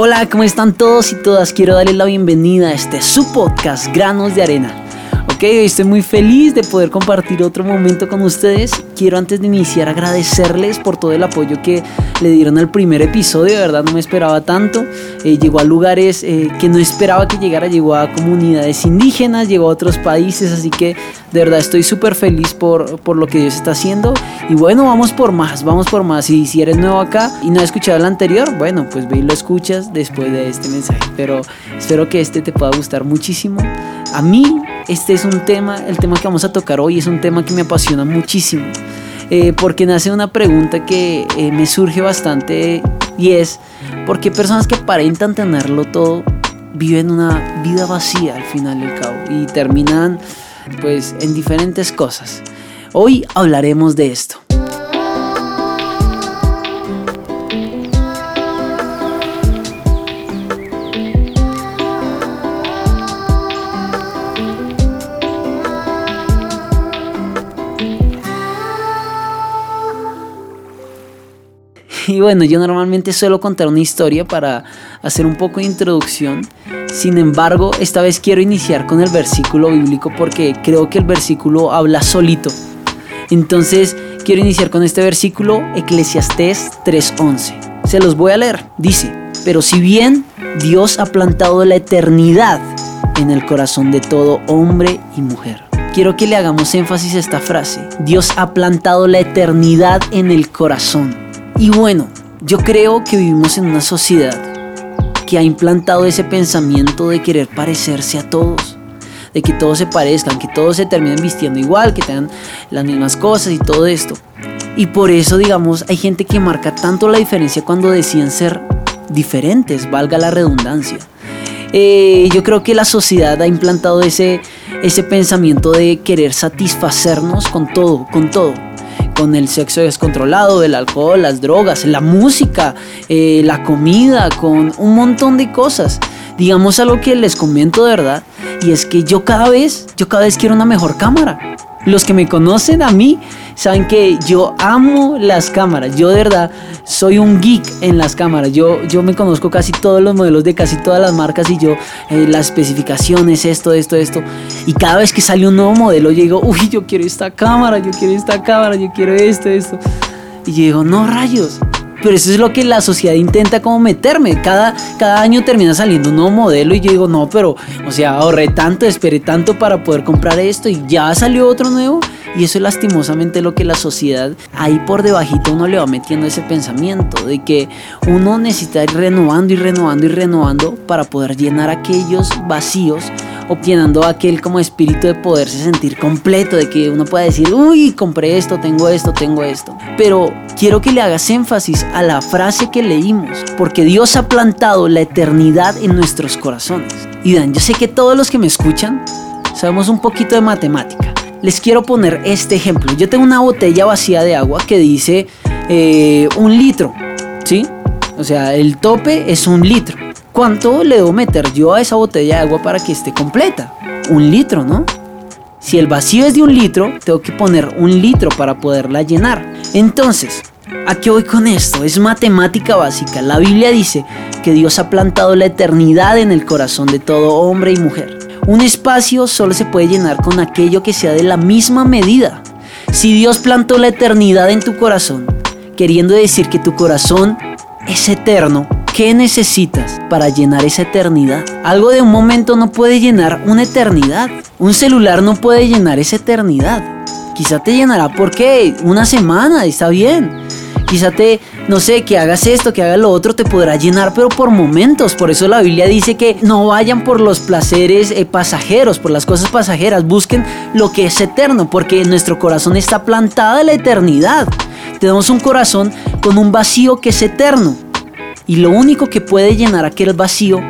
Hola, ¿cómo están todos y todas? Quiero darles la bienvenida a este su podcast, Granos de Arena. Ok, estoy muy feliz de poder compartir otro momento con ustedes. Quiero antes de iniciar agradecerles por todo el apoyo que le dieron al primer episodio. De verdad no me esperaba tanto. Eh, llegó a lugares eh, que no esperaba que llegara. Llegó a comunidades indígenas, llegó a otros países. Así que de verdad estoy súper feliz por, por lo que Dios está haciendo. Y bueno, vamos por más, vamos por más. Y si eres nuevo acá y no has escuchado el anterior, bueno, pues ve y lo escuchas después de este mensaje. Pero espero que este te pueda gustar muchísimo. A mí este es un tema, el tema que vamos a tocar hoy es un tema que me apasiona muchísimo. Eh, porque nace una pregunta que eh, me surge bastante y es, ¿por qué personas que aparentan tenerlo todo viven una vida vacía al final del cabo y terminan pues en diferentes cosas? Hoy hablaremos de esto. Y bueno, yo normalmente suelo contar una historia para hacer un poco de introducción. Sin embargo, esta vez quiero iniciar con el versículo bíblico porque creo que el versículo habla solito. Entonces, quiero iniciar con este versículo, Eclesiastés 3:11. Se los voy a leer. Dice, pero si bien Dios ha plantado la eternidad en el corazón de todo hombre y mujer. Quiero que le hagamos énfasis a esta frase. Dios ha plantado la eternidad en el corazón. Y bueno, yo creo que vivimos en una sociedad que ha implantado ese pensamiento de querer parecerse a todos, de que todos se parezcan, que todos se terminen vistiendo igual, que tengan las mismas cosas y todo esto. Y por eso, digamos, hay gente que marca tanto la diferencia cuando deciden ser diferentes, valga la redundancia. Eh, yo creo que la sociedad ha implantado ese, ese pensamiento de querer satisfacernos con todo, con todo con el sexo descontrolado, el alcohol, las drogas, la música, eh, la comida, con un montón de cosas. Digamos algo que les comento de verdad, y es que yo cada vez, yo cada vez quiero una mejor cámara. Los que me conocen a mí saben que yo amo las cámaras. Yo de verdad soy un geek en las cámaras. Yo, yo me conozco casi todos los modelos de casi todas las marcas y yo eh, las especificaciones, esto, esto, esto. Y cada vez que sale un nuevo modelo, yo digo, uy, yo quiero esta cámara, yo quiero esta cámara, yo quiero esto, esto. Y yo digo, no rayos. Pero eso es lo que la sociedad intenta como meterme. Cada, cada año termina saliendo un nuevo modelo y yo digo, no, pero, o sea, ahorré tanto, esperé tanto para poder comprar esto y ya salió otro nuevo. Y eso es lastimosamente lo que la sociedad ahí por debajito uno le va metiendo ese pensamiento de que uno necesita ir renovando y renovando y renovando para poder llenar aquellos vacíos obteniendo aquel como espíritu de poderse sentir completo, de que uno pueda decir, uy, compré esto, tengo esto, tengo esto. Pero quiero que le hagas énfasis a la frase que leímos, porque Dios ha plantado la eternidad en nuestros corazones. Y Dan, yo sé que todos los que me escuchan sabemos un poquito de matemática. Les quiero poner este ejemplo. Yo tengo una botella vacía de agua que dice eh, un litro, ¿sí? O sea, el tope es un litro. ¿Cuánto le debo meter yo a esa botella de agua para que esté completa? Un litro, ¿no? Si el vacío es de un litro, tengo que poner un litro para poderla llenar. Entonces, ¿a qué voy con esto? Es matemática básica. La Biblia dice que Dios ha plantado la eternidad en el corazón de todo hombre y mujer. Un espacio solo se puede llenar con aquello que sea de la misma medida. Si Dios plantó la eternidad en tu corazón, queriendo decir que tu corazón es eterno, ¿Qué necesitas para llenar esa eternidad? Algo de un momento no puede llenar una eternidad. Un celular no puede llenar esa eternidad. Quizá te llenará por qué? Una semana, está bien. Quizá te, no sé, que hagas esto, que hagas lo otro, te podrá llenar, pero por momentos. Por eso la Biblia dice que no vayan por los placeres eh, pasajeros, por las cosas pasajeras. Busquen lo que es eterno, porque nuestro corazón está plantada la eternidad. Tenemos un corazón con un vacío que es eterno. Y lo único que puede llenar aquel vacío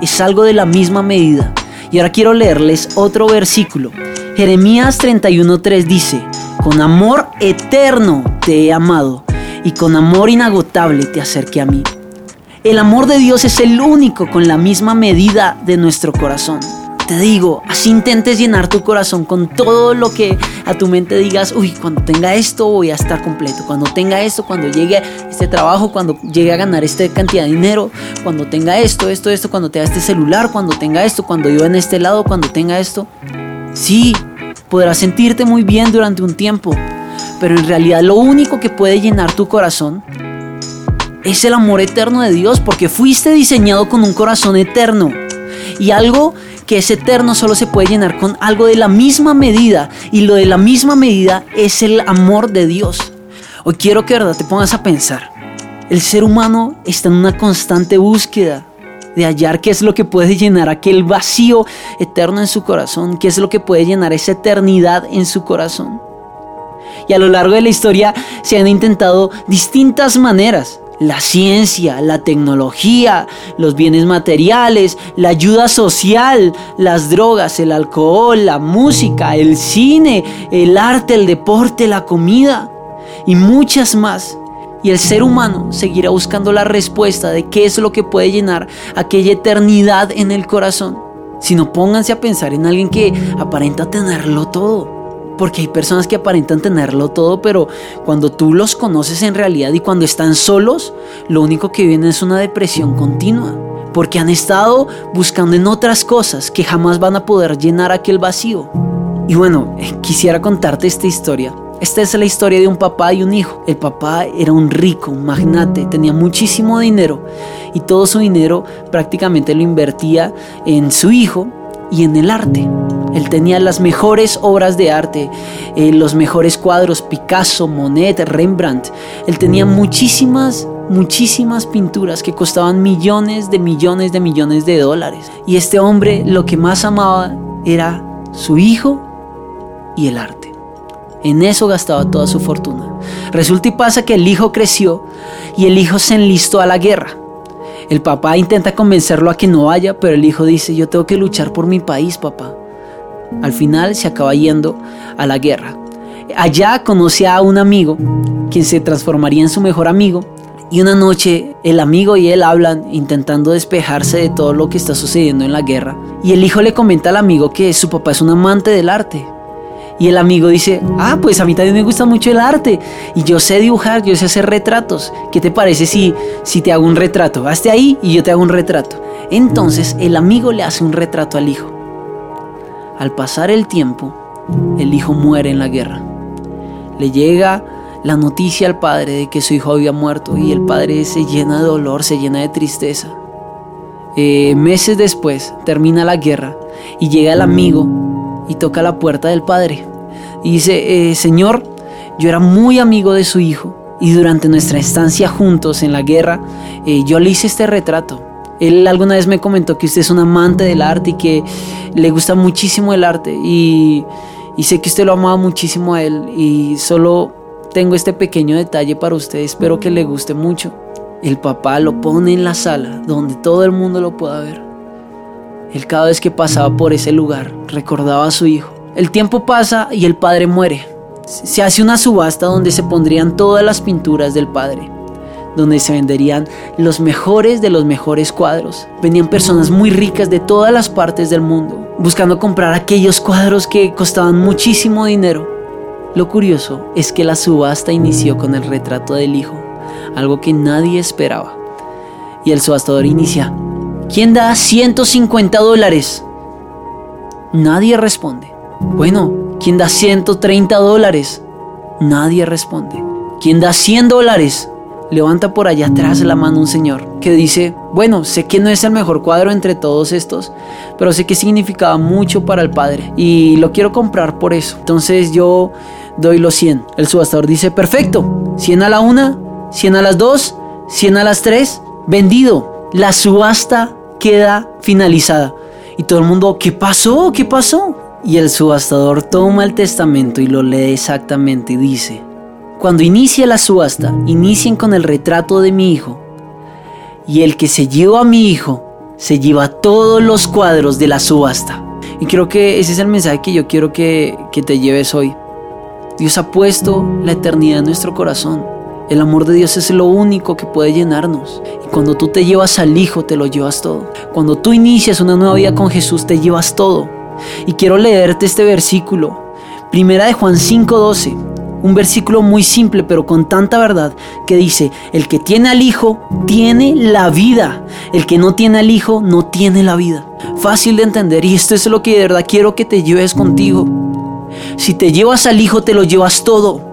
es algo de la misma medida. Y ahora quiero leerles otro versículo. Jeremías 31.3 dice, con amor eterno te he amado y con amor inagotable te acerqué a mí. El amor de Dios es el único con la misma medida de nuestro corazón. te digo, así intentes llenar tu corazón con todo lo que a tu mente digas, uy, cuando tenga esto voy a estar completo, cuando tenga esto, cuando llegue este trabajo, cuando llegue a ganar esta cantidad de dinero, cuando tenga esto, esto, esto, cuando tenga este celular, cuando tenga esto, cuando yo en este lado, cuando tenga esto. Sí, podrás sentirte muy bien durante un tiempo, pero en realidad lo único que puede llenar tu corazón es el amor eterno de Dios, porque fuiste diseñado con un corazón eterno. Y algo que es eterno solo se puede llenar con algo de la misma medida. Y lo de la misma medida es el amor de Dios. Hoy quiero que verdad te pongas a pensar. El ser humano está en una constante búsqueda de hallar qué es lo que puede llenar aquel vacío eterno en su corazón, qué es lo que puede llenar esa eternidad en su corazón. Y a lo largo de la historia se han intentado distintas maneras la ciencia, la tecnología, los bienes materiales, la ayuda social, las drogas, el alcohol, la música, el cine, el arte, el deporte, la comida y muchas más. Y el ser humano seguirá buscando la respuesta de qué es lo que puede llenar aquella eternidad en el corazón. Si no pónganse a pensar en alguien que aparenta tenerlo todo. Porque hay personas que aparentan tenerlo todo, pero cuando tú los conoces en realidad y cuando están solos, lo único que viene es una depresión continua. Porque han estado buscando en otras cosas que jamás van a poder llenar aquel vacío. Y bueno, eh, quisiera contarte esta historia. Esta es la historia de un papá y un hijo. El papá era un rico, magnate, tenía muchísimo dinero y todo su dinero prácticamente lo invertía en su hijo y en el arte. Él tenía las mejores obras de arte, eh, los mejores cuadros, Picasso, Monet, Rembrandt. Él tenía muchísimas, muchísimas pinturas que costaban millones de millones de millones de dólares. Y este hombre lo que más amaba era su hijo y el arte. En eso gastaba toda su fortuna. Resulta y pasa que el hijo creció y el hijo se enlistó a la guerra. El papá intenta convencerlo a que no vaya, pero el hijo dice, yo tengo que luchar por mi país, papá. Al final se acaba yendo a la guerra. Allá conoce a un amigo, quien se transformaría en su mejor amigo, y una noche el amigo y él hablan intentando despejarse de todo lo que está sucediendo en la guerra. Y el hijo le comenta al amigo que su papá es un amante del arte, y el amigo dice, ah, pues a mí también me gusta mucho el arte. Y yo sé dibujar, yo sé hacer retratos. ¿Qué te parece si, si te hago un retrato? Hazte ahí y yo te hago un retrato. Entonces el amigo le hace un retrato al hijo. Al pasar el tiempo, el hijo muere en la guerra. Le llega la noticia al padre de que su hijo había muerto y el padre se llena de dolor, se llena de tristeza. Eh, meses después termina la guerra y llega el amigo y toca la puerta del padre. Y dice, eh, Señor, yo era muy amigo de su hijo y durante nuestra estancia juntos en la guerra, eh, yo le hice este retrato. Él alguna vez me comentó que usted es un amante del arte y que le gusta muchísimo el arte y, y sé que usted lo amaba muchísimo a él y solo tengo este pequeño detalle para usted, espero que le guste mucho. El papá lo pone en la sala donde todo el mundo lo pueda ver. Él cada vez que pasaba por ese lugar recordaba a su hijo. El tiempo pasa y el padre muere. Se hace una subasta donde se pondrían todas las pinturas del padre, donde se venderían los mejores de los mejores cuadros. Venían personas muy ricas de todas las partes del mundo, buscando comprar aquellos cuadros que costaban muchísimo dinero. Lo curioso es que la subasta inició con el retrato del hijo, algo que nadie esperaba. Y el subastador inicia, ¿Quién da 150 dólares? Nadie responde. Bueno, ¿quién da 130 dólares? Nadie responde. ¿Quién da 100 dólares? Levanta por allá atrás la mano un señor que dice, bueno, sé que no es el mejor cuadro entre todos estos, pero sé que significaba mucho para el padre y lo quiero comprar por eso. Entonces yo doy los 100. El subastador dice, perfecto, 100 a la una, 100 a las dos, 100 a las tres, vendido. La subasta queda finalizada. Y todo el mundo, ¿qué pasó? ¿Qué pasó? Y el subastador toma el testamento y lo lee exactamente y dice, cuando inicie la subasta, inicien con el retrato de mi hijo. Y el que se lleva a mi hijo, se lleva todos los cuadros de la subasta. Y creo que ese es el mensaje que yo quiero que, que te lleves hoy. Dios ha puesto la eternidad en nuestro corazón El amor de Dios es lo único que puede llenarnos. Y cuando tú te llevas al Hijo, te lo llevas todo. Cuando tú inicias una nueva vida con Jesús, te llevas todo. Y quiero leerte este versículo. Primera de Juan 5:12. Un versículo muy simple pero con tanta verdad que dice, el que tiene al Hijo tiene la vida, el que no tiene al Hijo no tiene la vida. Fácil de entender y esto es lo que de verdad quiero que te lleves contigo. Si te llevas al Hijo te lo llevas todo.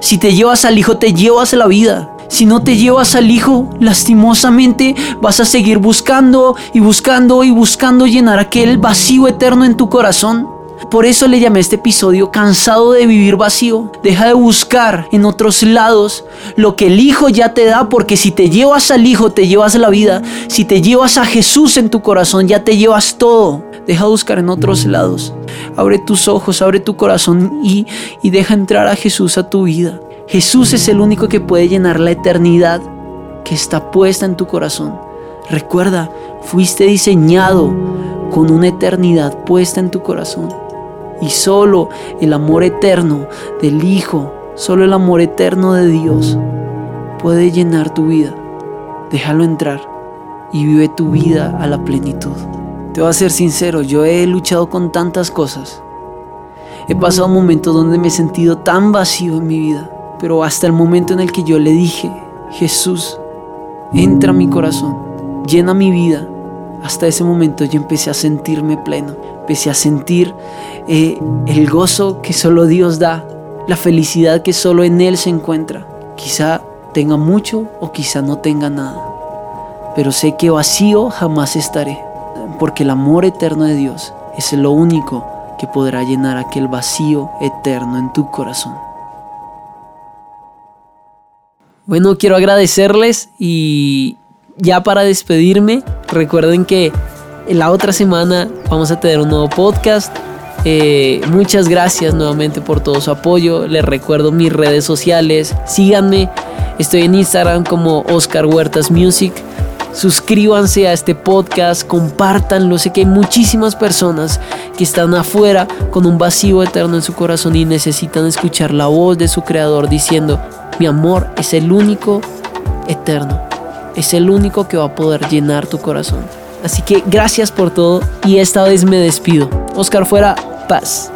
Si te llevas al Hijo, te llevas la vida. Si no te llevas al Hijo, lastimosamente vas a seguir buscando y buscando y buscando llenar aquel vacío eterno en tu corazón. Por eso le llamé este episodio cansado de vivir vacío. Deja de buscar en otros lados lo que el Hijo ya te da, porque si te llevas al Hijo te llevas la vida. Si te llevas a Jesús en tu corazón ya te llevas todo. Deja de buscar en otros lados. Abre tus ojos, abre tu corazón y, y deja entrar a Jesús a tu vida. Jesús es el único que puede llenar la eternidad que está puesta en tu corazón. Recuerda, fuiste diseñado con una eternidad puesta en tu corazón. Y solo el amor eterno del Hijo, solo el amor eterno de Dios puede llenar tu vida. Déjalo entrar y vive tu vida a la plenitud. Te voy a ser sincero, yo he luchado con tantas cosas. He pasado momentos donde me he sentido tan vacío en mi vida. Pero hasta el momento en el que yo le dije, Jesús, entra a mi corazón, llena mi vida, hasta ese momento yo empecé a sentirme pleno. Empecé a sentir eh, el gozo que solo Dios da, la felicidad que solo en Él se encuentra. Quizá tenga mucho o quizá no tenga nada. Pero sé que vacío jamás estaré porque el amor eterno de Dios es lo único que podrá llenar aquel vacío eterno en tu corazón. Bueno, quiero agradecerles y ya para despedirme, recuerden que la otra semana vamos a tener un nuevo podcast. Eh, muchas gracias nuevamente por todo su apoyo. Les recuerdo mis redes sociales. Síganme. Estoy en Instagram como Oscar Huertas Music. Suscríbanse a este podcast, compártanlo. Sé que hay muchísimas personas que están afuera con un vacío eterno en su corazón y necesitan escuchar la voz de su creador diciendo, mi amor es el único eterno, es el único que va a poder llenar tu corazón. Así que gracias por todo y esta vez me despido. Oscar fuera, paz.